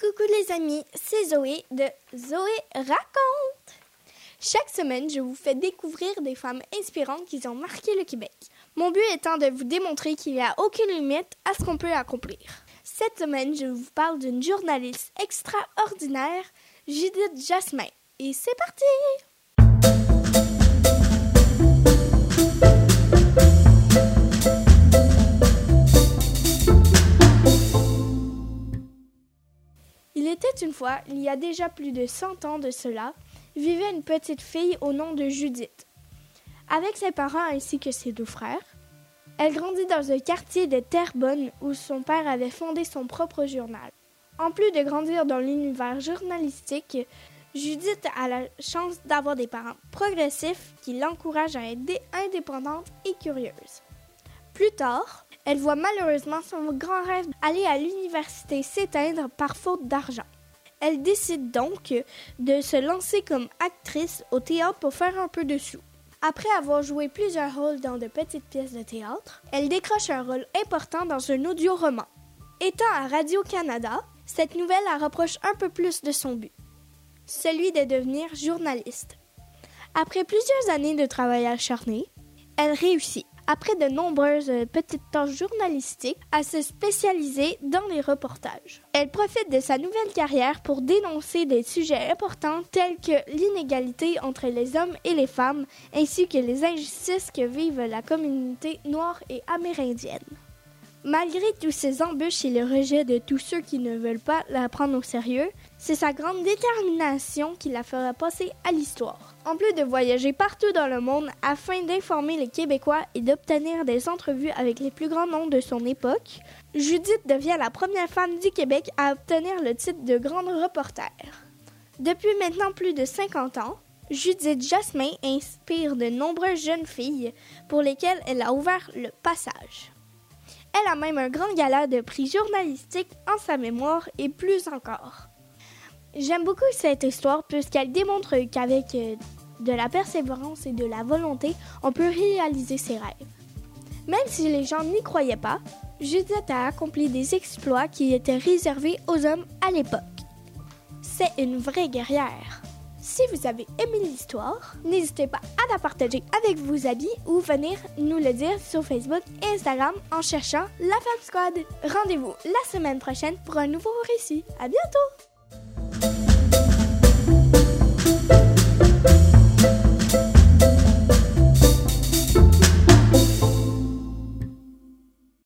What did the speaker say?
Coucou les amis, c'est Zoé de Zoé Raconte. Chaque semaine, je vous fais découvrir des femmes inspirantes qui ont marqué le Québec. Mon but étant de vous démontrer qu'il n'y a aucune limite à ce qu'on peut accomplir. Cette semaine, je vous parle d'une journaliste extraordinaire, Judith Jasmin. Et c'est parti! Était une fois, il y a déjà plus de 100 ans de cela, vivait une petite fille au nom de Judith. Avec ses parents ainsi que ses deux frères, elle grandit dans un quartier de Terrebonne où son père avait fondé son propre journal. En plus de grandir dans l'univers journalistique, Judith a la chance d'avoir des parents progressifs qui l'encouragent à être indépendante et curieuse. Plus tard, elle voit malheureusement son grand rêve aller à l'université s'éteindre par faute d'argent. Elle décide donc de se lancer comme actrice au théâtre pour faire un peu de sous. Après avoir joué plusieurs rôles dans de petites pièces de théâtre, elle décroche un rôle important dans un audio-roman. Étant à Radio-Canada, cette nouvelle la rapproche un peu plus de son but, celui de devenir journaliste. Après plusieurs années de travail acharné, elle réussit après de nombreuses petites tâches journalistiques, à se spécialiser dans les reportages. Elle profite de sa nouvelle carrière pour dénoncer des sujets importants tels que l'inégalité entre les hommes et les femmes, ainsi que les injustices que vivent la communauté noire et amérindienne. Malgré tous ces embûches et le rejet de tous ceux qui ne veulent pas la prendre au sérieux, c'est sa grande détermination qui la fera passer à l'histoire. En plus de voyager partout dans le monde afin d'informer les Québécois et d'obtenir des entrevues avec les plus grands noms de son époque, Judith devient la première femme du Québec à obtenir le titre de grande reporter. Depuis maintenant plus de 50 ans, Judith Jasmin inspire de nombreuses jeunes filles pour lesquelles elle a ouvert le passage. Elle a même un grand gala de prix journalistique en sa mémoire et plus encore. J'aime beaucoup cette histoire puisqu'elle démontre qu'avec euh, de la persévérance et de la volonté, on peut réaliser ses rêves. Même si les gens n'y croyaient pas, Judith a accompli des exploits qui étaient réservés aux hommes à l'époque. C'est une vraie guerrière. Si vous avez aimé l'histoire, n'hésitez pas à la partager avec vos amis ou venir nous le dire sur Facebook et Instagram en cherchant La Femme Squad. Rendez-vous la semaine prochaine pour un nouveau récit. À bientôt!